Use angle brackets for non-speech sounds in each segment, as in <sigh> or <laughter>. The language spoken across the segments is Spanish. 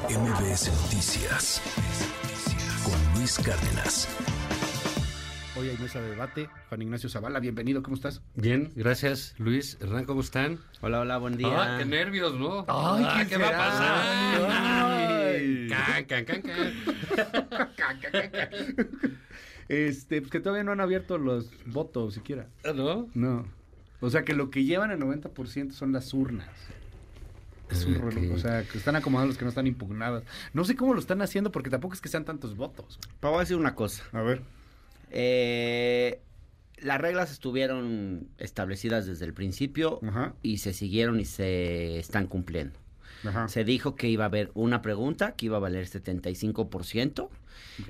MBS Noticias con Luis Cárdenas. Hoy hay mesa de debate. Juan Ignacio Zavala, bienvenido, ¿cómo estás? Bien, gracias Luis. Hernán, ¿cómo están? Hola, hola, buen día. Ah, qué nervios, ¿no? Ay, Ah, ¿quién ¿qué va a pasar? Ay. Can, can, can, can. Este, pues que todavía no han abierto los votos siquiera. Ah, ¿No? No. O sea que lo que llevan el 90% son las urnas. Es un rollo. O sea, que están acomodados los que no están impugnadas. No sé cómo lo están haciendo porque tampoco es que sean tantos votos. Te voy a decir una cosa. A ver. Eh, las reglas estuvieron establecidas desde el principio Ajá. y se siguieron y se están cumpliendo. Ajá. Se dijo que iba a haber una pregunta que iba a valer 75%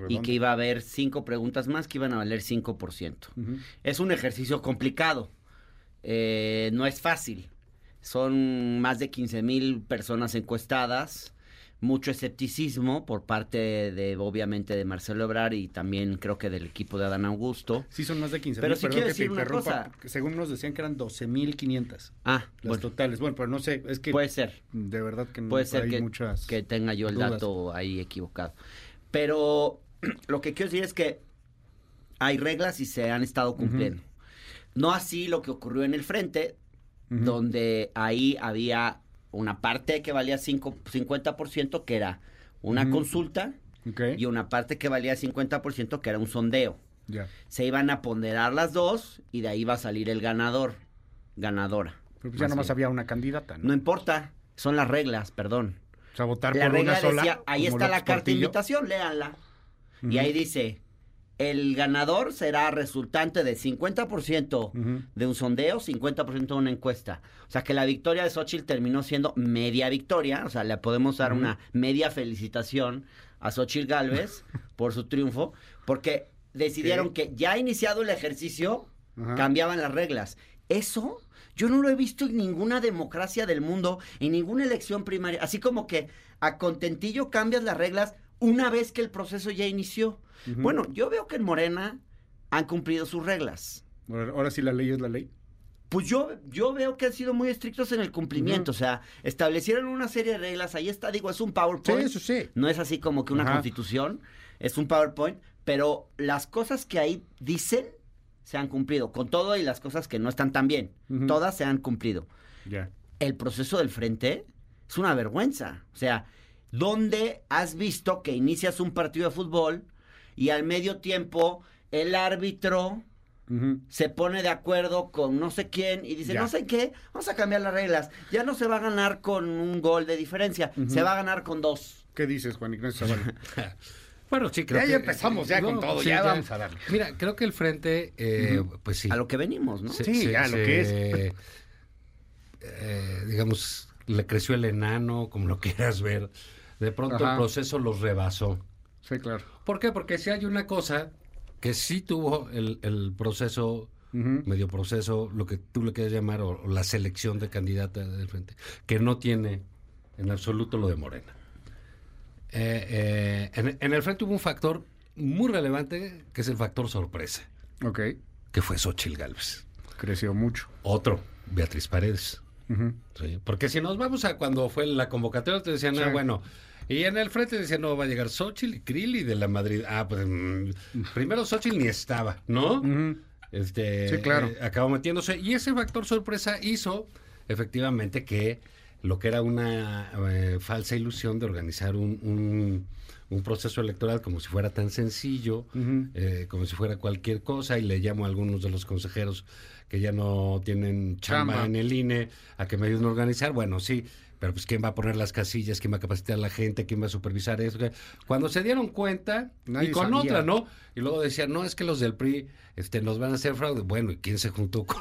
y que iba a haber cinco preguntas más que iban a valer 5%. Ujú. Es un ejercicio complicado. Eh, no es fácil. Son más de 15 mil personas encuestadas. Mucho escepticismo por parte de, obviamente, de Marcelo Ebrar y también creo que del equipo de Adán Augusto. Sí, son más de 15 Pero mil. quiero decir una cosa. porque Según nos decían que eran 12.500 Ah, las bueno, totales. Bueno, pero no sé, es que puede ser. de verdad que no Puede ser hay que, muchas... que tenga yo el dudas. dato ahí equivocado. Pero <clears throat> lo que quiero decir es que hay reglas y se han estado cumpliendo. No así lo que ocurrió en el frente, Donde ahí había una parte que valía cinco- 50%, que era una consulta, y una parte que valía 50%, que era un sondeo. Se iban a ponderar las dos y de ahí va a salir el ganador, ganadora. Pero pues ya Más nomás bien. había una candidata, ¿no? No importa, son las reglas, perdón. O sea, votar La por regla una sola. decía, ahí está la carta de invitación, léanla. Y ahí dice, el ganador será resultante de 50% Ujú. de un sondeo, 50% de una encuesta. O sea que la victoria de Xochitl terminó siendo media victoria, o sea, le podemos dar una media felicitación a Xochitl Galvez <laughs> por su triunfo, porque decidieron que ya iniciado el ejercicio, cambiaban las reglas. Eso yo no lo he visto en ninguna democracia del mundo, en ninguna elección primaria. Así como que a contentillo cambias las reglas una vez que el proceso ya inició. Bueno, yo veo que en Morena han cumplido sus reglas. Ahora ahora sí la ley es la ley. Pues yo, yo veo que han sido muy estrictos en el cumplimiento. O sea, establecieron una serie de reglas. Ahí está, digo, es un PowerPoint. Sí, eso sí. No es así como que una Ajá. constitución, es un PowerPoint, pero las cosas que ahí dicen se han cumplido, con todo y las cosas que no están tan bien, todas se han cumplido. Ya. El proceso del frente es una vergüenza. O sea, ¿dónde has visto que inicias un partido de fútbol y al medio tiempo el árbitro se pone de acuerdo con no sé quién y dice, Ya. no sé qué, vamos a cambiar las reglas. Ya no se va a ganar con un gol de diferencia, se va a ganar con dos. ¿Qué dices, Juan Ignacio? <laughs> Bueno, sí, creo Ya, que... ya empezamos ya con todo, ya vamos a darle. Mira, creo que el frente, eh, pues sí. A lo que venimos, ¿no? se- Sí, se- ya, lo se- que es. <laughs> eh, digamos, le creció el enano, como lo quieras ver. De pronto Ajá. el proceso los rebasó. Sí, claro. ¿Por qué? Porque si hay una cosa que sí tuvo el, el proceso, medio proceso, lo que tú le quieras llamar, o, o la selección de candidata del frente, que no tiene en absoluto lo de Morena. Eh, eh, en, en el frente hubo un factor muy relevante, que es el factor sorpresa, Ok. que fue Xochitl Galvez. Creció mucho. Otro, Beatriz Paredes. Sí, Porque si nos vamos a cuando fue la convocatoria, te decían, Sí. ah, bueno, y en el frente decían, no, va a llegar Xochitl y Krill y de la Madrid. Ah, pues mm, primero Xochitl ni estaba, ¿no? Este, Sí, claro. eh, acabó metiéndose. Y ese factor sorpresa hizo, efectivamente, que lo que era una eh, falsa ilusión de organizar un, un- un proceso electoral como si fuera tan sencillo, eh, como si fuera cualquier cosa, y le llamo a algunos de los consejeros que ya no tienen chamba, Chamba. en el INE a que me ayuden a organizar. Bueno, sí, pero pues quién va a poner las casillas, quién va a capacitar a la gente, quién va a supervisar eso. Cuando se dieron cuenta, Nadie y con sabía. otra, ¿no? Y luego decían, no, es que los del PRI este, nos van a hacer fraude. Bueno, ¿y quién se juntó <laughs> con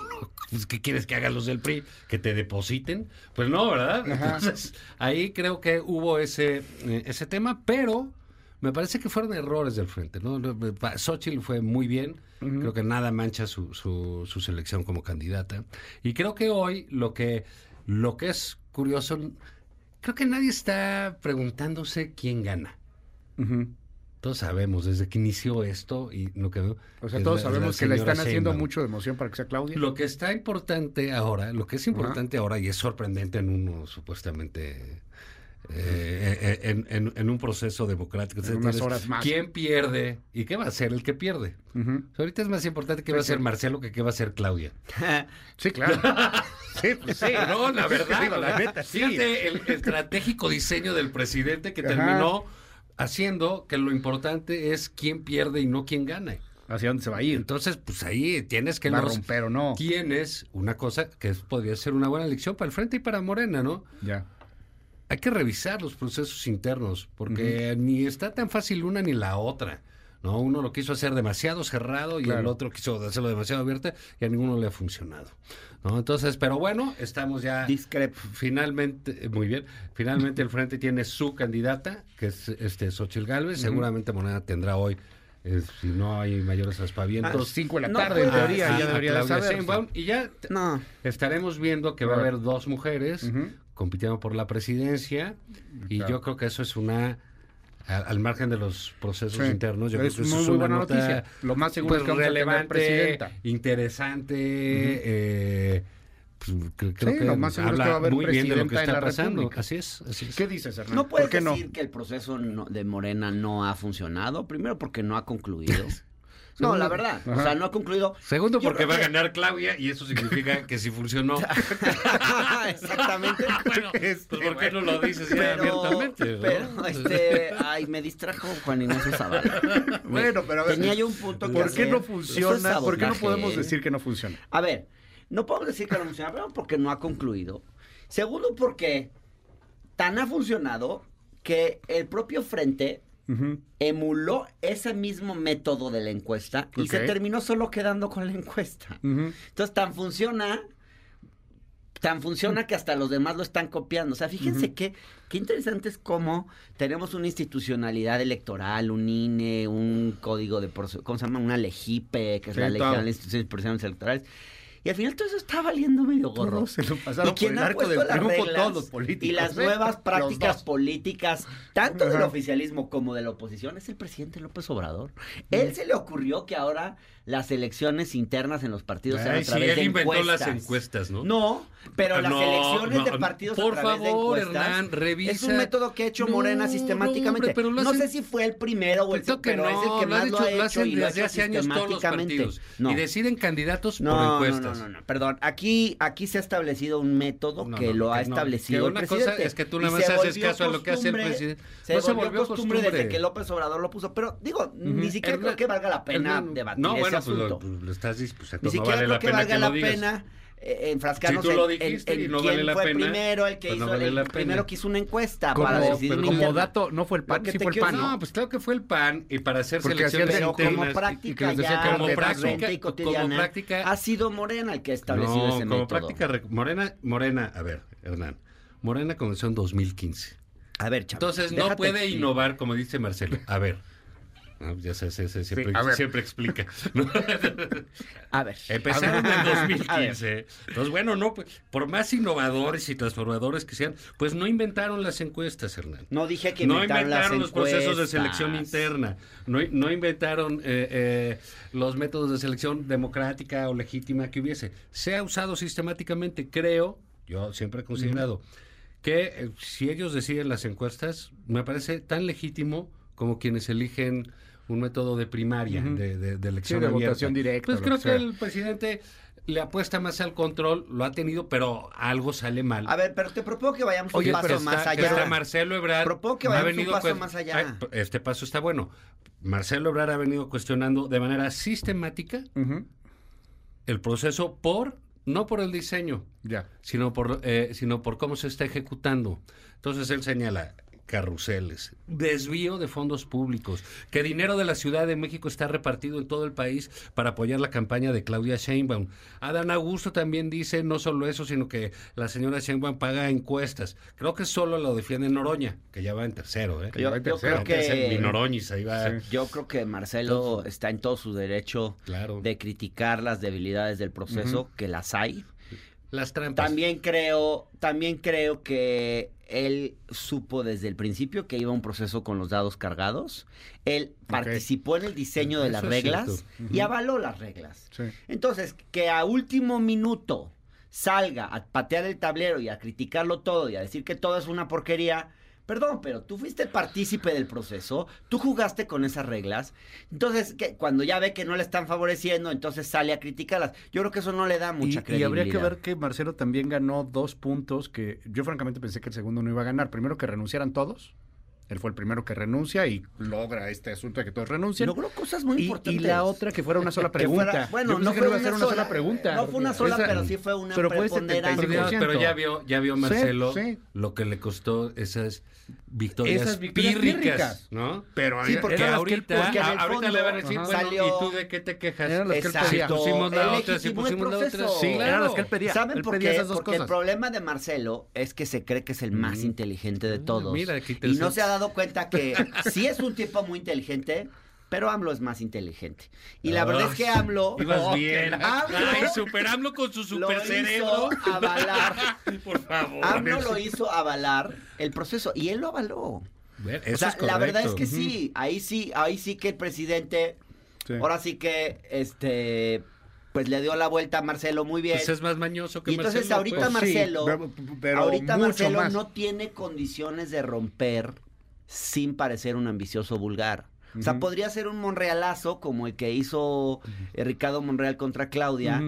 pues, ¿Qué quieres que hagan los del PRI? ¿Que te depositen? Pues no, ¿verdad? Ajá. Entonces, ahí creo que hubo ese, eh, ese tema, pero me parece que fueron errores del frente, ¿no? Xochitl fue muy bien, creo que nada mancha su, su, su selección como candidata. Y creo que hoy lo que, lo que es curioso, creo que nadie está preguntándose quién gana. Todos sabemos, desde que inició esto y lo que O sea, todos la- sabemos que le están haciendo mucho de emoción para que sea Claudia. Lo que está importante ahora, lo que es importante ahora y es sorprendente en uno supuestamente eh, eh, en, en- en un proceso democrático. En unas horas más. ¿Quién pierde y qué va a hacer el que pierde? Ahorita es más importante qué va a hacer. Marcelo que qué va a hacer Claudia. <laughs> Sí, claro. <laughs> sí, pues sí. No, la verdad. La neta, sí. Fíjate el estratégico diseño del presidente que Ajá. terminó haciendo que lo importante es quién pierde y no quién gana. ¿Hacia dónde se va a ir? Entonces, pues ahí tienes que ¿Va a romper o no? tienes una cosa que podría ser una buena elección para el frente y para Morena, ¿no? Ya. Hay que revisar los procesos internos, porque ni está tan fácil una ni la otra. ¿no? Uno lo quiso hacer demasiado cerrado y el otro quiso hacerlo demasiado abierto y a ninguno le ha funcionado. ¿no? Entonces, pero bueno, estamos ya Discrepo. finalmente, muy bien, finalmente el Frente tiene su candidata, que es este Xochitl Gálvez. Seguramente Morena tendrá hoy, eh, si no hay mayores A aspavientos, las 5 de la No tarde, en puede teoría, ya debería saber. Y ya No. estaremos viendo que va a haber dos mujeres. Compitiendo por la presidencia y Claro. yo creo que eso es una al margen de los procesos Sí. internos yo Es creo que eso muy, es muy una buena nota, noticia. Lo más seguro pues, es que vamos a tener relevante presidenta. interesante eh, pues, cre- creo Sí, que lo más seguro es que habla va a haber muy bien de lo que está pasando República. así es así es ¿Qué dices, Hernán? No puedes ¿Por qué decir no? que el proceso no- de Morena no ha funcionado. Primero porque no ha concluido. <laughs> no, la verdad. O sea, no ha concluido. segundo porque va a ganar Claudia y eso significa que si funcionó <laughs> Exactamente. <laughs> bueno <laughs> pues por qué no lo dices ya Pero, abiertamente ¿no? pero, este, ay, me distrajo Juan Ignacio Zavala. Bueno, pero a ver, Tenía yo un punto que ¿Por qué hacer. no Eso es funciona? ¿Por qué no podemos decir que no funciona? A ver, no podemos decir que no funciona, primero porque no ha concluido. Segundo porque tan ha funcionado que el propio frente Emuló ese mismo método de la encuesta y se terminó solo quedando con la encuesta. Entonces tan funciona, tan funciona que hasta los demás lo están copiando. O sea, fíjense qué, qué interesante es cómo tenemos una institucionalidad electoral, un INE, un código de ¿cómo se llama? Una LEGIPE, que es Sí, la Ley. General de Instituciones Procedimientos Electorales. Y al final todo eso está valiendo medio gorro. Todos se lo pasaron ¿Y por el arco del triunfo todos los políticos. y las ¿eh? nuevas prácticas políticas, tanto del oficialismo como de la oposición, es el presidente López Obrador. Él se le ocurrió que ahora las elecciones internas en los partidos Ay, a sí, través él de inventó encuestas. las encuestas, ¿no? No, pero las No, elecciones no, de partidos por a través de favor, encuestas Hernán, revisa. es un método que ha hecho No, Morena no, sistemáticamente. hombre, lo no hacen- sé si fue el primero o el que pero es el no, que lo, más lo hecho, ha lo hecho hacen y lo desde hace años todos los sistemáticamente. partidos. No. Y deciden candidatos No, por no, encuestas. no, no, no, perdón. Aquí, aquí se ha establecido un método No, que no, lo ha no, establecido el una cosa presidente. es que tú nada más haces caso a lo que hace el presidente. Se No se volvió, costumbre, desde que López Obrador lo puso. Pero digo, ni siquiera creo que valga la pena debatir Ese bueno, pues lo, pues, lo estás diciendo. Pues, Ni no siquiera vale creo que valga que la digas. pena eh, enfrascarnos Si tú lo en- en, dijiste y en no quién vale la fue pena, primero, el que pues no hizo vale el primero que hizo una encuesta Como, para decidir como interna. dato, no fue el PAN, sí fue el ¿no? Pues claro que fue el PAN y para hacer Porque selecciones Pero como práctica y que ya como práctica- recurrente y como cotidiana, práctica- ha sido Morena el que ha establecido no, ese como método. práctica Morena, Morena, a ver, Hernán. Morena comenzó en 2015. A ver, Entonces no déjate puede innovar, como dice Marcelo. A ver. Ah, ya sé, sé, sé, siempre, Sí, a ver. siempre explica. <laughs> ¿no? A ver. Empezaron en ver. 2015. Entonces, bueno, no, pues, por más innovadores y transformadores que sean, pues no inventaron las encuestas, Hernán. No dije que No inventaron, inventaron las los procesos de selección interna, no, no inventaron eh, eh, los métodos de selección democrática o legítima que hubiese. Se ha usado sistemáticamente, creo, yo siempre he considerado, que eh, si ellos deciden las encuestas, me parece tan legítimo como quienes eligen un método de primaria, de, de- de elección Sí, de abierta. votación directa, Pues creo que el presidente le apuesta más al control, lo ha tenido, pero algo sale mal. A ver, pero te propongo que vayamos Oye, un paso pero está, más allá. está Marcelo Ebrard. Propongo que ha vayamos un venido paso cues- más allá. Ay, Este paso está bueno. Marcelo Ebrard ha venido cuestionando de manera sistemática el proceso por, no por el diseño, Ya. sino por, eh, sino por cómo se está ejecutando. Entonces él señala carruseles, desvío de fondos públicos, que dinero de la Ciudad de México está repartido en todo el país para apoyar la campaña de Claudia Sheinbaum. Adán Augusto también dice no solo eso, sino que la señora Sheinbaum paga encuestas. Creo que solo lo defiende Noroña, que ya va en tercero, ¿eh? Yo, tercero. creo que Noroñis, ahí va. Sí. yo creo que Marcelo está en todo su derecho Claro. de criticar las debilidades del proceso, que las hay. Las trampas. También creo, también creo que él supo desde el principio que iba un proceso con los dados cargados. Él participó en el diseño de Eso las reglas y avaló las reglas. Sí. Entonces, que a último minuto salga a patear el tablero y a criticarlo todo y a decir que todo es una porquería, Perdón, pero tú fuiste partícipe del proceso, tú jugaste con esas reglas, entonces que cuando ya ve que no le están favoreciendo, entonces sale a criticarlas. Yo creo que eso no le da mucha y, y credibilidad. habría que ver que Marcelo también ganó dos puntos que yo francamente pensé que el segundo no iba a ganar. Primero que renunciaran todos. Él fue el primero que renuncia y logra este asunto de que todos renuncien. Logró cosas muy y, y importantes. la otra que fuera una sola <laughs> Que pregunta. fuera- bueno, Yo no que fue iba a una ser una sola, pregunta. No fue una sola, Esa- pero sí fue una pero fue preponderancia. Pero, ya- 75%. pero ya vio, ya vio Sí, Marcelo sí. lo que le costó esas victorias, Esas victorias pírricas, pírricas. ¿no? Pero Sí, ahí- porque que ahorita, porque el a- ahorita fondo, le van a decir, ajá, bueno, salió- ¿y tú de qué te quejas? Eran las que él pedía. Si pusimos la otra, si el pusimos la otra. proceso. Sí, eran las que él pedía. ¿Saben Él por pedía qué? esas dos Porque el cosas. problema de Marcelo es que se cree que es el más Mm. inteligente de Ah, todos. mira, qué y no interesante. se ha dado cuenta que sí es un tipo muy inteligente, pero AMLO es más inteligente. Y la verdad es que AMLO... Ibas Oh, bien. AMLO Ay, super AMLO con su lo super hizo cerebro. avalar. <laughs> Por favor. AMLO lo hizo avalar el proceso y él lo avaló. Bueno, O eso sea, es la verdad es que sí, ahí sí, ahí sí que el presidente, Sí. ahora sí que, este, pues le dio la vuelta a Marcelo muy bien. Pues es más mañoso que Y entonces Marcelo, ahorita pues. Marcelo, pero- pero ahorita mucho Marcelo más. no tiene condiciones de romper sin parecer un ambicioso vulgar. O sea, podría ser un monrealazo como el que hizo eh, Ricardo Monreal contra Claudia.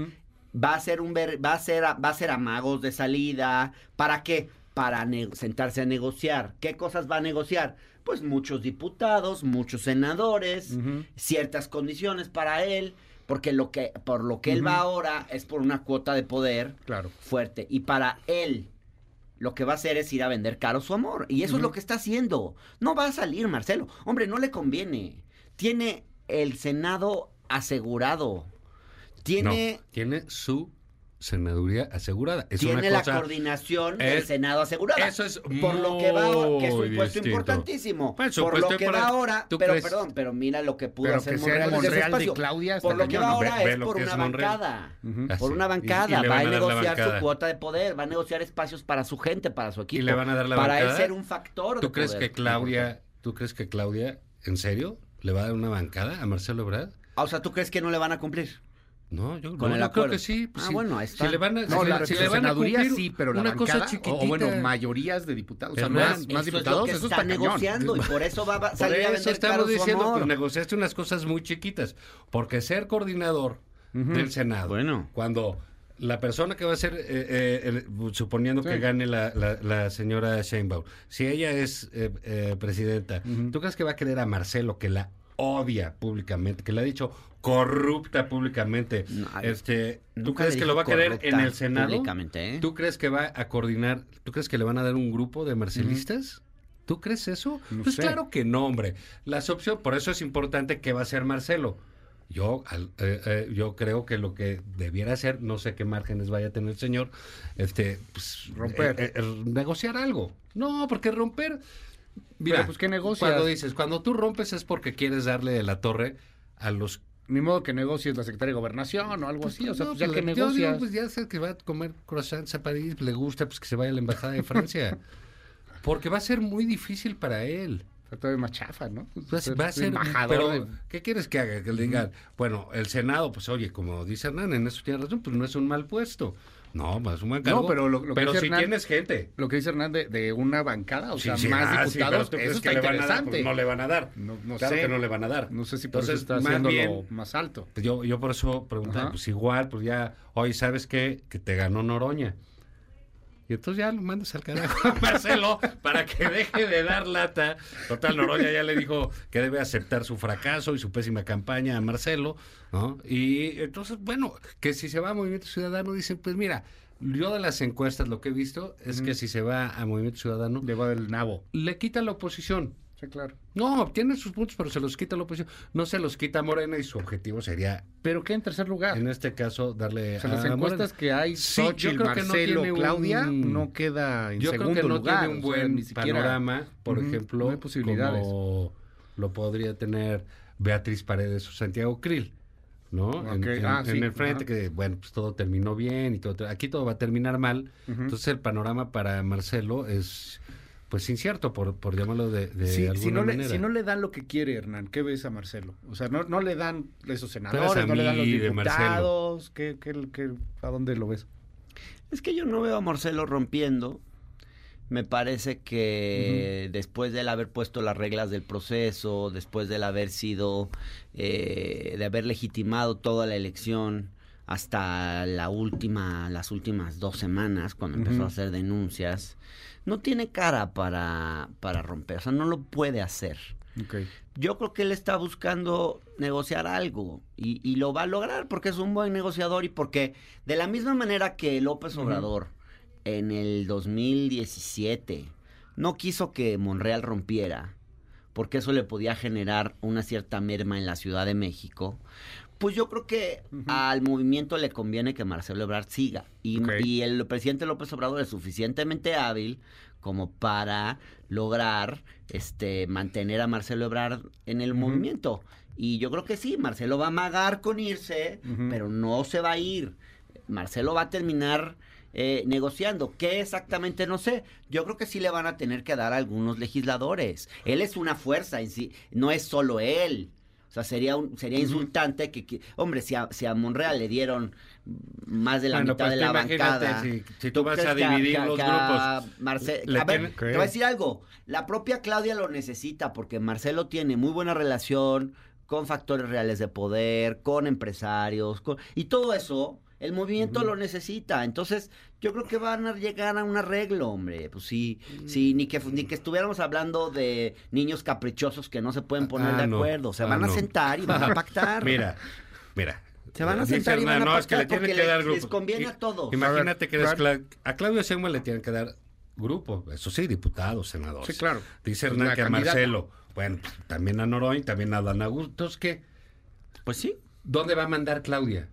Va a ser un ver- va a ser va a ser amagos de salida. ¿Para qué? Para sentarse a negociar. ¿Qué cosas va a negociar? Pues muchos diputados, muchos senadores, ciertas condiciones para él, porque lo que por lo que él va ahora es por una cuota de poder Claro. fuerte. Y para él, lo que va a hacer es ir a vender caro su amor. Y eso es lo que está haciendo. No va a salir, Marcelo. Hombre, no le conviene. Tiene el Senado asegurado. Tiene, No, tiene su senaduría asegurada. Es tiene una la cosa... coordinación del Senado asegurada. eso es por lo que va ahora, que es un puesto distinto. importantísimo. Por lo que va ahora, ¿tú pero crees? perdón, pero mira lo que pudo hacer Monreal Monreal de. Claudia Por lo que va ahora Ve- es por una es bancada. Por una Y- y bancada, va a negociar su cuota de poder, va a negociar espacios para su gente, para su equipo. le van a dar la Para él ser un factor de ¿Tú crees poder. que Claudia, tú crees que Claudia, en serio, le va a dar una bancada a Marcelo Ebrard? Ah, O sea, ¿tú crees que no le van a cumplir? No, yo, Con no, el yo creo que sí. pues Ah, sí. bueno, está. Si le van a, No, si la, le- si su le van a cumplir sí, pero la una cosa chiquitita. o, bueno, mayorías de diputados. O sea, más, más es diputados, que eso está, está cañón. negociando y por eso va a Por salir a vender estamos caro su diciendo, amor. pues negociaste unas cosas muy chiquitas. Porque ser coordinador del Senado, Bueno. cuando la persona que va a ser, eh, eh, el- suponiendo que gane la, la- la señora Sheinbaum, si ella es eh, eh, presidenta, Ujú. ¿tú crees que va a querer a Marcelo, que la odia públicamente, que le ha dicho corrupta públicamente? No, este, ¿Tú crees que lo va a querer en el Senado? ¿eh? ¿Tú crees que va a coordinar? ¿Tú crees que le van a dar un grupo de marcelistas? ¿Tú crees eso? No pues sé. claro que no, hombre. Las opciones, por eso es importante qué va a hacer Marcelo. Yo, al- eh, eh, yo creo que lo que debiera hacer, no sé qué márgenes vaya a tener el señor, este, pues, Romper. eh, eh, negociar algo. No, porque romper. Pero, pues, ¿qué negocias? Cuando dices, cuando tú rompes es porque quieres darle de la torre a los Ni modo que negocies la Secretaría de Gobernación o algo así. O sea, no, pues ya pues, que yo digo, negocias. pues ya sé que va a comer croissants a París, le gusta, pues que se vaya a la embajada de Francia. <laughs> Porque va a ser muy difícil para él. Está todavía más chafa, ¿no? Va a- va a ser, embajador pero, de- ¿qué quieres que haga? Que le digan, bueno, el Senado, pues oye, como dice Hernán, en eso tiene razón, pues no es un mal puesto. No, es un buen cargo. No, pero lo- lo que pero dice si Hernán- tienes gente. Lo que dice Hernán de, de una bancada, o Sí, sea, sí, más ah, diputados, ¿tú crees eso que está le van a dar? interesante. Pues no le van a dar. No, no claro sé. que no le van a dar. No sé si por Entonces, eso está más haciéndolo bien, más alto. Pues Yo, yo por eso preguntaba, pues igual, pues ya, hoy sabes qué? que te ganó Noroña. Y entonces ya lo mandas al carajo a <laughs> Marcelo para que deje de dar lata. Total, Noroña ya le dijo que debe aceptar su fracaso y su pésima campaña a Marcelo, ¿no? Y entonces, bueno, que si se va a Movimiento Ciudadano, dicen, pues mira, yo de las encuestas lo que he visto es que si se va a Movimiento Ciudadano, Le va del nabo. le quita la oposición. Sí, claro. No, tiene sus puntos, pero se los quita la oposición. No se los quita Morena y su objetivo sería Pero ¿qué en tercer lugar? en este caso darle o sea, las a encuestas Morena. que hay, Sí, yo Xochitl, creo que no Marcelo, un- Claudia, no queda en yo creo que no lugar. tiene un o sea, buen ni siquiera- panorama por ejemplo no hay posibilidades. como lo podría tener Beatriz Paredes o Santiago Krill ¿no? En, ah, en sí, el frente ajá. que bueno pues todo terminó bien y todo aquí todo va a terminar mal entonces el panorama para Marcelo es pues incierto por, por llamarlo de, de Sí, alguna si, no le, si no le dan lo que quiere Hernán, ¿qué ves a Marcelo? O sea, no, no le dan esos senadores, no le dan los diputados, ¿qué, qué, qué- a dónde lo ves? Es que yo no veo a Marcelo rompiendo. Me parece que después de él haber puesto las reglas del proceso, después de él haber sido, eh, de haber legitimado toda la elección hasta la última, las últimas dos semanas, cuando empezó a hacer denuncias, no tiene cara para, para romper, o sea, no lo puede hacer. Yo creo que él está buscando negociar algo y, y lo va a lograr porque es un buen negociador y porque de la misma manera que López Obrador en el 2017 no quiso que Monreal rompiera porque eso le podía generar una cierta merma en la Ciudad de México, pues yo creo que al movimiento le conviene que Marcelo Ebrard siga. Y, el presidente López Obrador es suficientemente hábil como para lograr este mantener a Marcelo Ebrard en el movimiento. Y yo creo que sí, Marcelo va a amagar con irse, pero no se va a ir. Marcelo va a terminar eh, negociando. ¿Qué exactamente? No sé. Yo creo que sí le van a tener que dar a algunos legisladores. Él es una fuerza en sí, no es solo él. O sea, sería un, sería insultante que, que- hombre, si a, si a Monreal le dieron más de la Bueno, mitad pues de la bancada. si- si tú vas a dividir que los que grupos, Marce- a ver, te voy a decir algo. La propia Claudia lo necesita porque Marcelo tiene muy buena relación con factores reales de poder, con empresarios, con- y todo eso. El movimiento lo necesita, entonces yo creo que van a llegar a un arreglo, hombre. Pues sí, sí, ni que ni que estuviéramos hablando de niños caprichosos que no se pueden poner Ah, de no. acuerdo, se Ah, van a no. sentar y van a <laughs> pactar. Mira, mira. Se van a sentar y van a no, es que le pactar tienen porque que dar les- grupo. les conviene a todos. Imagínate que A Cla- Claudio Sheinbaum le tienen que dar grupo, eso sí, diputados, senadores. Sí, claro. Dice Hernán la que a. Marcelo, bueno, pues, también a Noroña, también a Dan Augusto, que Pues sí, ¿dónde va a mandar Claudia?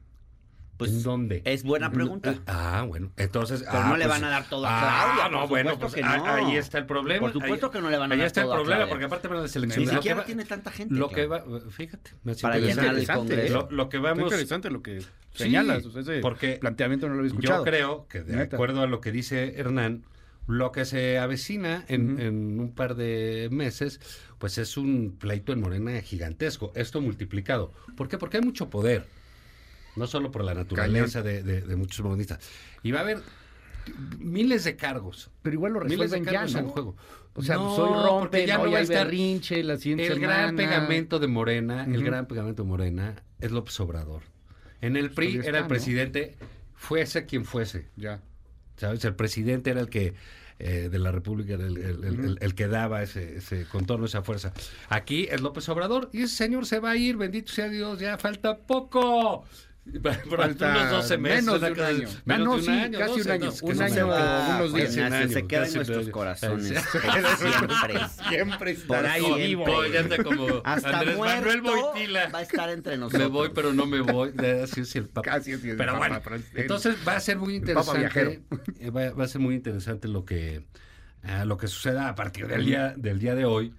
Pues ¿En dónde? es buena pregunta. Ah, bueno, entonces. Pero ah, no le pues- van a dar todo a Ah, Claudia, no, por bueno, pues que ah, no. ahí está el problema. Por supuesto Ahí- que no le van a ahí dar está todo a el problema, porque aparte van a la selección. Ni siquiera va- tiene tanta gente. Lo que va, fíjate, me Para llenar el Interesante, Congreso. Lo, lo que Está vamos. interesante lo que Sí, señalas. o sea, ese porque planteamiento no lo había escuchado. Yo creo que de Neta. acuerdo a lo que dice Hernán, lo que se avecina en, Ujú. en un par de meses, pues es un pleito en Morena gigantesco. Esto multiplicado. ¿Por qué? Porque hay mucho poder. No solo por la naturaleza de, de- de muchos morenistas. Y va a haber miles de cargos. Pero igual lo Miles de resuelven ya, en juego. O sea, No, soy porque rompe, ya no, no va a hay estar- berrinche la siguiente El semana. gran pegamento de Morena, el gran pegamento de Morena es López Obrador. En el PRI Pues ya era el presidente, fuese quien fuese. Ya. ¿Sabes? El presidente era el que eh, de la República el, el- el- el- el que daba ese, ese contorno, esa fuerza. Aquí es López Obrador y ese señor se va a ir, bendito sea Dios, ya falta poco. <laughs> Por Falta unos 12 meses. menos de un año. Menos Ah, no, de un sí, año, casi un 12, año, no, un no año va, unos días. un Se- se queda en nuestros año. corazones. <laughs> Siempre. Siempre estará ahí vivo. Como, <laughs> Hasta Andrés Manuel muerto Boitila. va a estar entre nosotros. Me voy, pero no me voy. Así es el Papa. Casi así es el Pero Papa bueno, entonces va a ser muy El interesante. eh, Va, va a ser muy interesante lo que ah, lo que suceda a partir del día del día de hoy.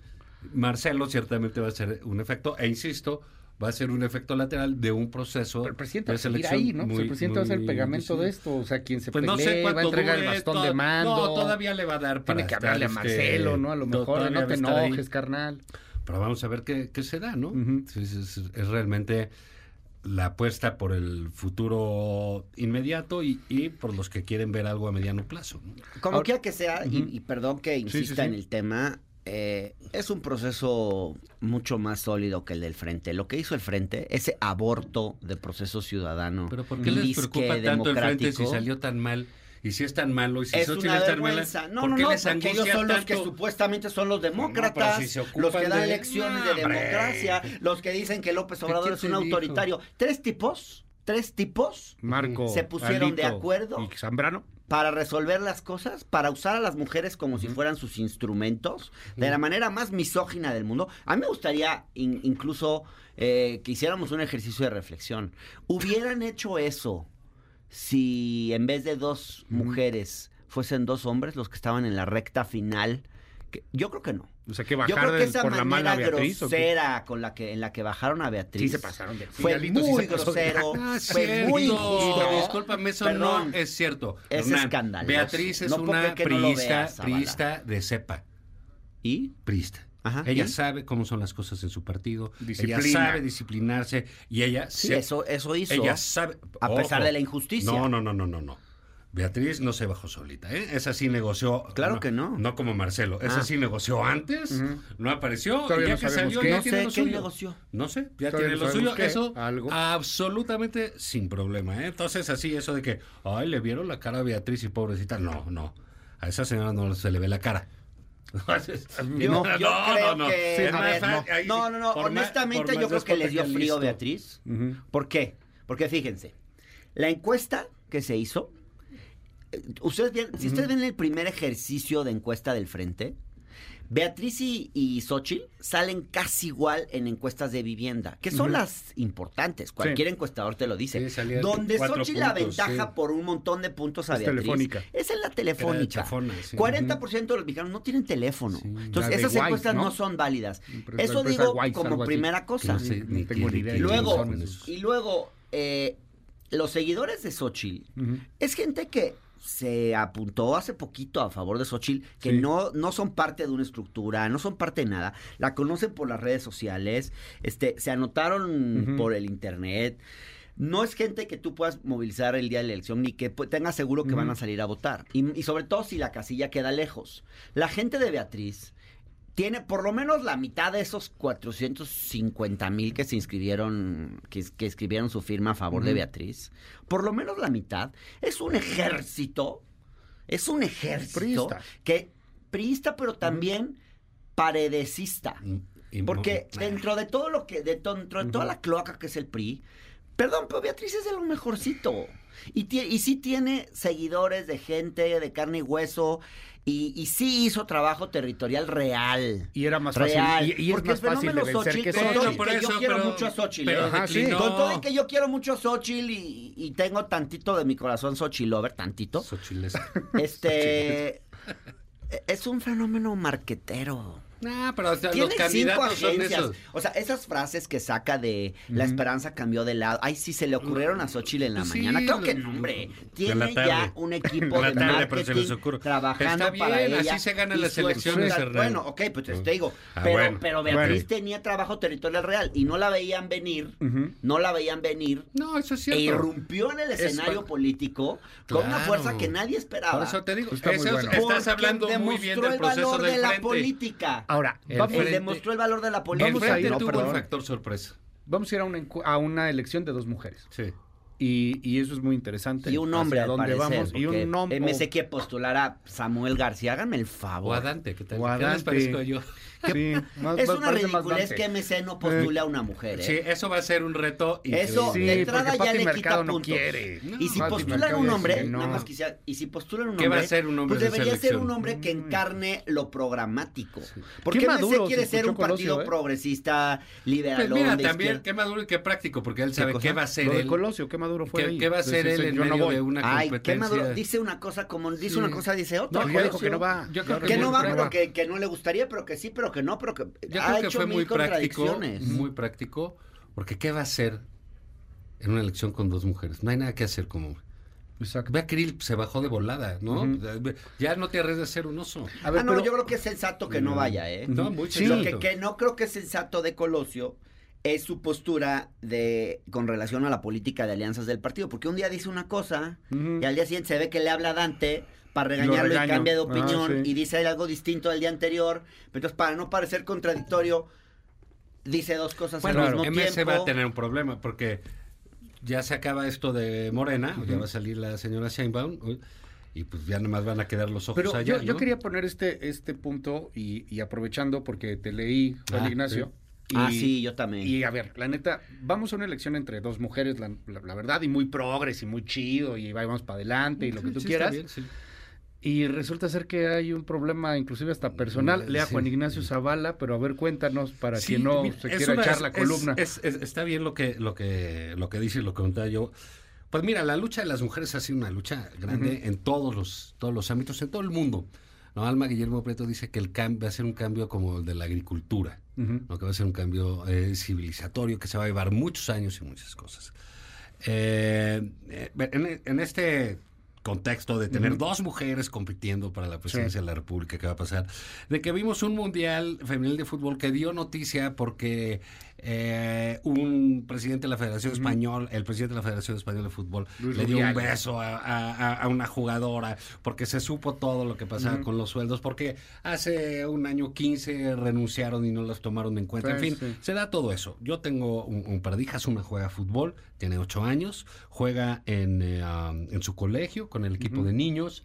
Marcelo ciertamente va a ser un efecto, e insisto, va a ser un efecto lateral de un proceso Pero el presidente de va a ahí, ¿no? Pues muy- el presidente va a ser el muy pegamento de esto. O sea, quien se Pues no sé pelee va a entregar el bastón to- de mando. No, todavía le va a dar para Tiene que hablarle a este, Marcelo, ¿no? A lo mejor no va te ahí. enojes, carnal. Pero vamos a ver qué, qué se da, ¿no? Es, realmente la apuesta por el futuro inmediato y, y por los que quieren ver algo a mediano plazo. ¿no? Como Ahora- quiera que sea, y- y, perdón que sí, insista sí. en el tema, eh, es un proceso mucho más sólido que el del Frente. Lo que hizo el Frente, ese aborto de proceso ciudadano, Pero ¿por qué les preocupa tanto el frente si salió tan mal? Y si es tan malo, y si es una es tan mala. No, ¿por no, qué no, les porque ellos son los que supuestamente son los No, demócratas, si los que dan de- elecciones No, de democracia, los que dicen que López Obrador es un dijo? autoritario. Tres tipos, tres tipos Marco. Se pusieron de acuerdo. Y Zambrano. Para resolver las cosas, para usar a las mujeres como si fueran sus instrumentos, de la manera más misógina del mundo. A mí me gustaría in- incluso eh, que hiciéramos un ejercicio de reflexión. ¿Hubieran hecho eso si en vez de dos mujeres fuesen dos hombres los que estaban en la recta final? Que- yo creo que no. O sea, que Yo bajar creo que esa por la mala manera Beatriz. ¿o qué? grosera con la que en la que bajaron a Beatriz Sí se pasaron de fue sí muy se pasó de- grosero, <laughs> Ah, fue cierto. muy injusto. Discúlpame, eso Perdón. no es cierto. Es Hernán, escandaloso. Beatriz es No porque una que no lo priista, veas, Zavala. priista de cepa. ¿Y? Priista. Ajá, ella ¿y? sabe cómo son las cosas en su partido. Disciplina. Ella sabe disciplinarse y ella Sí, se- eso, eso hizo. ella sabe A pesar ojo. de la injusticia. No, no, no, no, no, no. Beatriz no se bajó solita, ¿eh? Esa sí negoció. Claro que no. No como Marcelo. Esa Ah. sí negoció antes, no apareció. Todavía y ya no que salió, qué. ya No tiene sé lo qué suyo. negoció. No sé, ya Todavía tiene no lo suyo. qué, Eso algo. absolutamente sin problema, ¿eh? Entonces, así, eso de que, ay, le vieron la cara a Beatriz y pobrecita. No, no. A esa señora no se le ve la cara. <laughs> Yo, no, yo no, creo no. que. Ver, no, no, no, honestamente yo creo que les dio frío listo. Beatriz. ¿Por qué? Porque fíjense, la encuesta que se hizo, ustedes ven- si ustedes ven el primer ejercicio de encuesta del frente, Beatriz y, y Xochitl salen casi igual en encuestas de vivienda, que son las importantes. Cualquier encuestador te lo dice. Sí, Donde Xochitl la ventaja sí. por un montón de puntos a Es Beatriz. telefónica. Es en la telefónica. chafona, sí. 40% de los mexicanos no tienen teléfono. Entonces, esas White, encuestas ¿no? ¿no? son válidas. Pero Eso digo White, como primera cosa. No sé, No ni tengo quién- ni idea. quién Y luego, y luego eh, los seguidores de Xochitl es gente que se apuntó hace poquito a favor de Xochitl, que Sí. no, no son parte de una estructura, no son parte de nada, la conocen por las redes sociales, este, se anotaron por el internet. No es gente que tú puedas movilizar el día de la elección ni que tengas seguro que van a salir a votar. Y, y sobre todo si la casilla queda lejos. La gente de Beatriz tiene por lo menos la mitad de esos 450 mil que se inscribieron, que, que escribieron su firma a favor de. Beatriz. Por lo menos la mitad. Es un ejército. Es un ejército Priista. que priista, pero también paredecista. Y- Porque dentro de todo lo que, de dentro de toda la cloaca que es el PRI, perdón, pero Beatriz es de lo mejorcito. Y sí tiene seguidores de gente de carne y hueso. Y, y sí hizo trabajo territorial real. Y era más real. fácil. Y, y es Porque más el fácil de fenómeno vencer Xochitl, que con todo por que eso, yo quiero pero- mucho a Xochitl. pero ¿eh? Ajá, sí. declinó. Con todo y que yo quiero mucho a Xochitl y, y tengo tantito de mi corazón Xochitl lover, tantito. Xochiles. Este es un fenómeno marquetero. No, pero o sea, los Tiene cinco candidatos son agencias. esos. O sea, esas frases que saca de la esperanza cambió de lado. Ay, sí, se le ocurrieron a Xochitl en la Sí, mañana. Creo que no, hombre. Tiene tarde. ya un <laughs> equipo En la de tarde, pero se les marketing ocurre. trabajando Está para bien, ella. así se ganan las elecciones. Bueno, ok, pues te digo. Ah, pero, bueno. pero Beatriz Bueno. tenía trabajo territorial real y no la veían venir. No la veían venir. No, eso es E cierto. irrumpió en el escenario político con una fuerza que nadie esperaba. Por eso te digo, Está muy eso es- bueno. estás hablando muy bien del el proceso del de la política. Ahora, El vamos, frente- demostró el valor de la El política. Vamos a frente ir, no, tuvo perdón. un factor sorpresa. vamos a ir a una, encu- a una elección de dos mujeres. Sí. Y, y eso es muy interesante. Y un hombre, al dónde parecer, vamos. Y un hombre. MC quiere postular a Samuel García. Háganme el O favor. a Dante, ¿qué tal? O a ¿Qué les Dante. parezco yo? <laughs> Sí, más- Es más- una ridiculez Dante. que MC no postule a una mujer. ¿eh? Sí, eso va a ser un reto Eso increíble. Sí, de entrada ya le Mercado quita no puntos. quiere. Y si postulan un hombre, no. nada más quisiera, y si postulan un ¿Qué hombre, va a ser un hombre pues de debería ser un hombre que encarne lo programático. Porque Qué MC quiere se ser un partido Colosio, ¿eh? progresista, liberal, Pues mira, también, izquierda. qué maduro y qué práctico, porque él sabe qué va a ser Lo de. Colosio, qué maduro fue ¿Qué, ahí. qué va a ser Decirse, él en yo no de una Ay, qué maduro. Dice una cosa como dice Sí. una cosa, dice otra. No, Colosio. que no va. Yo creo Que no va, que pero que, que no le gustaría, pero que sí, pero que no, pero que Yo ha creo que hecho fue mil muy práctico, contradicciones. muy práctico, porque ¿qué va a hacer en una elección con dos mujeres? No hay nada que hacer como... Exacto. Ve a Krill, se bajó de volada, ¿no? Ya no te arriesgas a ser un oso. A ah, no, pero- yo creo que es sensato que no vaya, ¿eh? No, muy Sí. Lo que, que no creo que es sensato de Colosio es su postura de con relación a la política de alianzas del partido, porque un día dice una cosa y al día siguiente se ve que le habla a Dante para regañarlo y cambia de Ah, opinión sí. y dice algo distinto al día anterior, entonces para no parecer contradictorio dice dos cosas Bueno, al mismo MS tiempo. va a tener un problema porque ya se acaba esto de Morena, ya va a salir la señora Sheinbaum y pues ya nomás van a quedar los ojos Pero allá, yo, quería poner este, este punto y, y aprovechando porque te leí, Juan Ah, Ignacio. Y- Ah, sí, yo también. Y a ver, la neta, vamos a una elección entre dos mujeres, la, la- la verdad, y muy progres y muy chido, y vamos para adelante y lo que tú sí, quieras. está bien, sí. Y resulta ser que hay un problema, inclusive hasta personal. Mm, Lea sí. Juan Ignacio Zavala, pero a ver, cuéntanos para Sí, quien no mira, se quiera una- echar la es- columna. es- es- está bien lo que, lo que, lo que dice y lo que comentaba yo. Pues mira, la lucha de las mujeres ha sido una lucha grande en todos los, todos los ámbitos, en todo el mundo. ¿No? Alma Guillermo Prieto dice que el cambio va a ser un cambio como el de la agricultura. ¿no? que va a ser un cambio eh, civilizatorio que se va a llevar muchos años y muchas cosas. Eh, eh, en, en este contexto de tener dos mujeres compitiendo para la presidencia Sí. de la República que va a pasar, de que vimos un mundial femenil de fútbol que dio noticia porque eh, un presidente de la Federación Española, el presidente de la Federación Española de Fútbol, Luis le dio un beso a, a- a una jugadora porque se supo todo lo que pasaba con los sueldos, porque hace un año 15 renunciaron y no los tomaron en cuenta. Pues, en fin, sí. se da todo eso. Yo tengo un, un par de hijas, una juega fútbol, tiene ocho años, juega en, eh, um, en su colegio con el equipo de niños,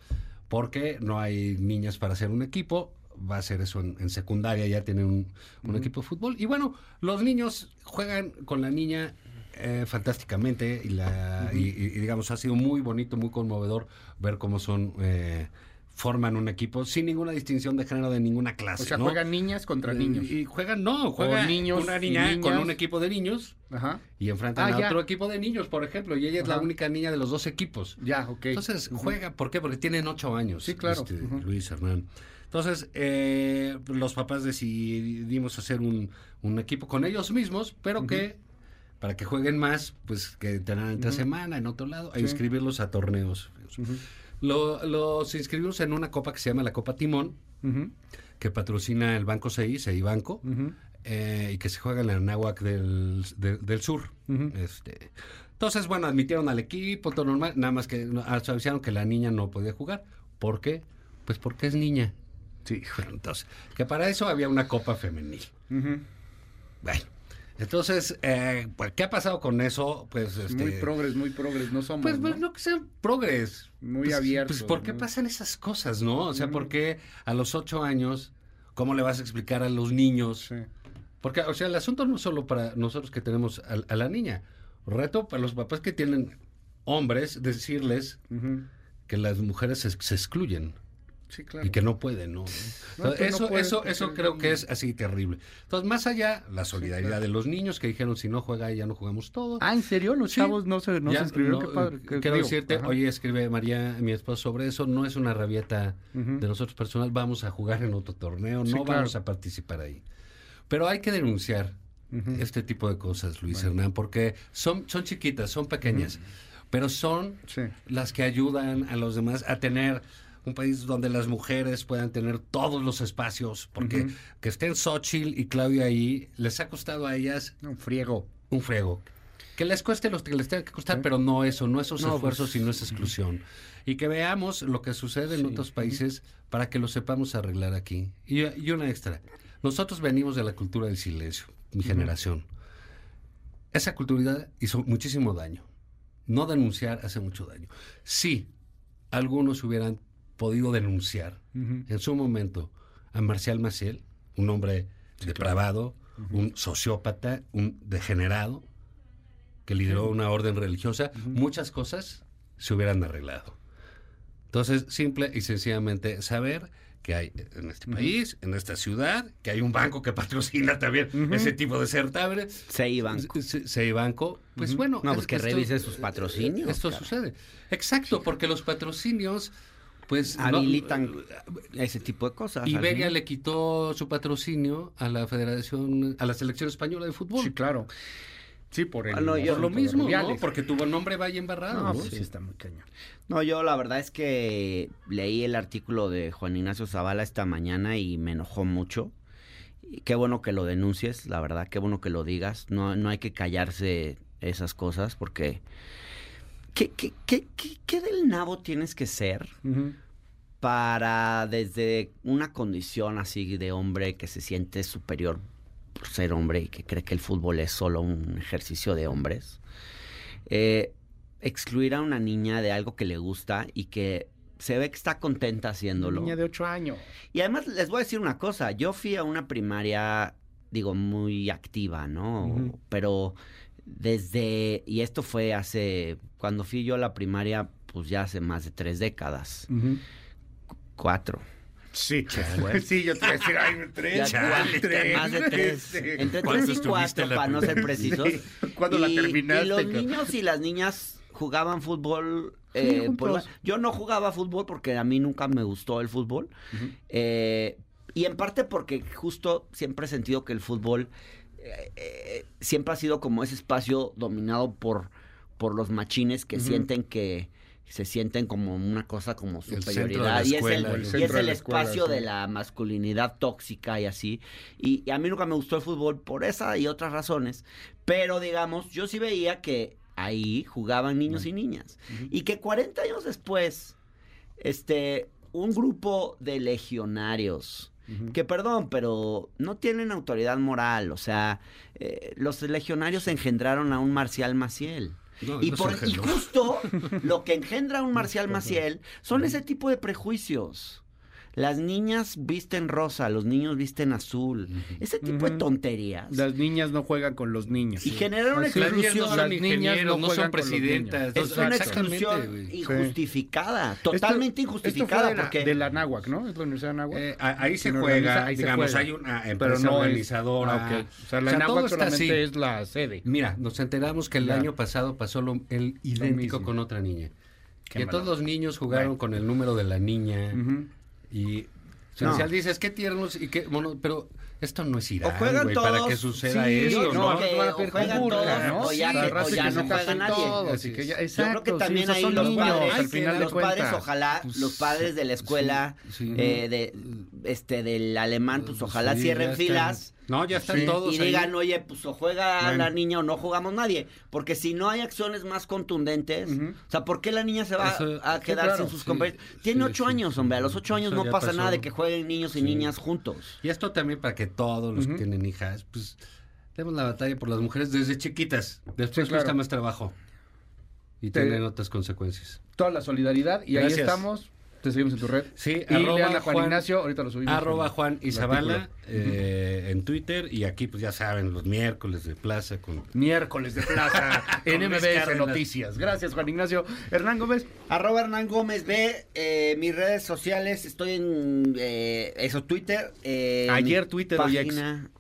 porque no hay niñas para hacer un equipo. Va a ser eso en, en secundaria, ya tiene un, equipo de fútbol. Y bueno, los niños juegan con la niña eh, fantásticamente y, la, y, y- y, digamos, ha sido muy bonito, muy conmovedor ver cómo son... eh, forman un equipo sin ninguna distinción de género de ninguna clase. O sea, ¿no? juegan niñas contra niños. Y juegan, no, juega niños una con un equipo de niños Ajá. y enfrentan Ah, a ya. otro equipo de niños, por ejemplo, y ella es la única niña de los dos equipos. Ya, ok. Entonces Ujú. juega, ¿por qué? Porque tienen ocho años. Sí, claro. este. Luis Hernán. Entonces, eh, los papás decidimos hacer un, un equipo con ellos mismos, pero que para que jueguen más, pues que tengan entre Ujú. semana en otro lado, e Sí. inscribirlos a torneos. Lo- los inscribimos en una copa que se llama la Copa Timón, que patrocina el Banco CI, CI Banco, eh, y que se juega en la Náhuac del, de- del Sur. Este, entonces, bueno, admitieron al equipo, todo normal, nada más que avisaron que la niña no podía jugar. ¿Por qué? Pues porque es niña. Sí. Entonces, que para eso había una copa femenil. Bueno, entonces, eh, pues, ¿qué ha pasado con eso? Pues, este, Muy progres, muy progres, no somos. pues, ¿no? pues, no que sean progres. Muy Pues, abiertos, Pues, ¿por qué ¿no? pasan esas cosas, no? O sea, Ujú. ¿por qué a los ocho años, cómo le vas a explicar a los niños? Sí. Porque, o sea, el asunto no es solo para nosotros que tenemos a, a la niña. Reto para los papás que tienen hombres, decirles que las mujeres se, se excluyen Sí, claro. y que no pueden, ¿no? <laughs> No, Entonces, tú no eso, puedes eso, eso creo que es así terrible. Entonces, más allá, la solidaridad claro. de los niños que dijeron, si no juega ella, no jugamos todo. Ah, ¿en serio? Los Sí. chavos no se, no Ya, se inscribieron. no, Qué padre. Qué- Quiero digo, decirte, ajá. oye, escribe María, mi esposa, sobre eso. No es una rabieta de nosotros personal. Vamos a jugar en otro torneo, Sí, no claro. vamos a participar ahí. Pero hay que denunciar este tipo de cosas, Luis Bueno. Hernán, porque son, son chiquitas, son pequeñas, pero son Sí. las que ayudan a los demás a tener un país donde las mujeres puedan tener todos los espacios, porque que estén Xochitl y Claudia ahí, les ha costado a ellas Un friego. un frego. Que les cueste los que les tenga que costar, pero no eso, no esos No, esfuerzos, pues, sino esa exclusión. Y que veamos lo que sucede en Sí. otros países para que lo sepamos arreglar aquí. Y, y una extra. Nosotros venimos de la cultura del silencio, mi generación. Esa cultura hizo muchísimo daño. No denunciar hace mucho daño. Sí, algunos hubieran podido denunciar en su momento a Marcial Maciel, un hombre depravado, un sociópata, un degenerado, que lideró una orden religiosa, muchas cosas se hubieran arreglado. Entonces, simple y sencillamente saber que hay en este país, en esta ciudad, que hay un banco que patrocina también ese tipo de certames. Sí, banco. Se, se- banco, pues bueno. No, es- pues que esto- revise sus patrocinios, Esto sucede. Exacto, porque los patrocinios, pues. no- Habilitan ese tipo de cosas. Iberia al final. le quitó su patrocinio a la Federación, a la Selección Española de Fútbol. Sí, claro. Sí, por el. Ah, no, yo- Por lo mismo, ¿no? Porque tuvo nombre Valle Embarrado, No, ¿no? pues sí, está muy cañón. No, yo la verdad es que leí el artículo de Juan Ignacio Zavala esta mañana y me enojó mucho. Y qué bueno que lo denuncies, la verdad, qué bueno que lo digas. No, no hay que callarse esas cosas porque... ¿Qué, qué, qué, qué, del nabo tienes que ser para desde una condición así de hombre que se siente superior por ser hombre y que cree que el fútbol es solo un ejercicio de hombres, eh, excluir a una niña de algo que le gusta y que se ve que está contenta haciéndolo. Niña de ocho años. Y además les voy a decir una cosa, yo fui a una primaria, digo, muy activa, ¿no? Pero desde, y esto fue hace, cuando fui yo a la primaria, pues ya hace más de tres décadas, cuatro. Sí, <laughs> fue? sí, yo te iba a decir, ay, tres, chale, tres, más de tres. Sí. Entre ¿Cuánto tres y cuatro, la para no ser <laughs> precisos. Sí, ¿cuándo la Y- terminaste, Y los niños y las niñas jugaban fútbol. Eh, yo no jugaba fútbol porque a mí nunca me gustó el fútbol. Eh, y en parte porque justo siempre he sentido que el fútbol eh, eh, siempre ha sido como ese espacio dominado por, por los machines que sienten que, se sienten como una cosa como superioridad y es el, escuela, el y centro es de el la escuela, espacio sí. de la masculinidad tóxica y así. Y, y a mí nunca me gustó el fútbol por esa y otras razones. Pero digamos, yo sí veía que ahí jugaban niños y niñas. Y que 40 años después, este, un grupo de legionarios, que perdón, pero no tienen autoridad moral. O sea, eh, los legionarios engendraron a un Marcial Maciel. No, y, no por- y justo lo que engendra un Marcial <laughs> Maciel son ese tipo de prejuicios. Las niñas visten rosa, los niños visten azul. Ese tipo de tonterías. Las niñas no juegan con los niños. Y generar una Así Las niñas no exclusión. son Las niñas no son presidentas. Es una exclusión injustificada, totalmente Esto- injustificada, esto fue de la- porque de la Náhuac, ¿no? Es la Universidad de Náhuac. Eh, ahí se juega, se digamos, juega. hay una empresa Pero no es- organizadora. Ah. O sea, la O sea, Náhuac solamente así. es la sede. Mira, nos enteramos que el Ya. año pasado pasó lo, el idéntico con otra niña. Qué entonces mala los niños jugaron Bueno. con el número de la niña Ujú. Y No. Social dices, qué tiernos y qué mono, pero esto no es Irán, güey, para que suceda sí, yo ¿no? que o juegan burla, todos, ¿no? o ya Sí, que- al rato o ya que no juega nadie. todos, Así que Yo creo que también ahí los niños, padres, al final de los padres, ojalá, Pues, los padres de la escuela, sí, eh, de, este, del alemán, pues ojalá Sí, cierren filas. No, ya están Sí. todos y ahí. digan, oye, pues o juega Bueno. la niña o no jugamos nadie. Porque si no hay acciones más contundentes, o sea, ¿por qué la niña se va Eso- a sí, quedar claro, sin sus sí, compañeros? Tiene sí, ocho sí, años, hombre. A los ocho años Eso no pasa pasó. nada de que jueguen niños y Sí. niñas juntos. Y esto también para que todos los que tienen hijas, pues, demos la batalla por las mujeres desde chiquitas. Después Sí, claro. cuesta más trabajo. Y Te- tienen otras consecuencias. Toda la solidaridad y ahí estamos. Te seguimos en tu red. Sí, y arroba Juan, Juan- Ignacio, ahorita lo subimos. Arroba en Juan artículo. eh, en Twitter y aquí pues ya saben, los miércoles de plaza con... Miércoles de plaza <laughs> en MBS. Noticias. Gracias, Juan Ignacio. Hernán Gómez. Arroba Hernán Gómez B, eh, mis redes sociales, estoy en eh, eso, Twitter. eh, Ayer Twitter, hoy ex. página.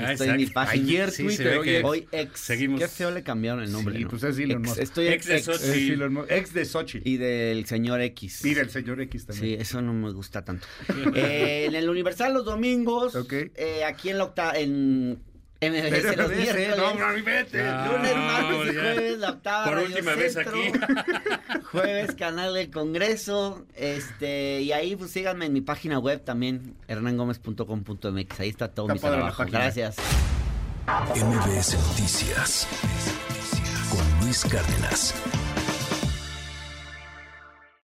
Ah, estoy en mi página. Ayer Sí, Twitter, ve hoy ex. Hoy ex. Seguimos. Qué feo le cambiaron el nombre. Sí, ¿no? pues es Elon Ex. Musk. Estoy Ex de ex. Elon Musk, ex de Xochitl. y del señor X. Y del señor X también. Sí, eso no me gusta tanto. <laughs> Eh, en el Universal los domingos. Ok. eh, aquí en la octa en MBS los miércoles. No, no, vete. Lunes, martes y jueves, la octava Por Radio última vez Centro. aquí. <laughs> Jueves, canal del Congreso. Este, y ahí pues síganme en mi página web también, hernangomez.com.mx. Ahí está todo Está mi trabajo. Gracias. MBS Noticias con Luis Cárdenas.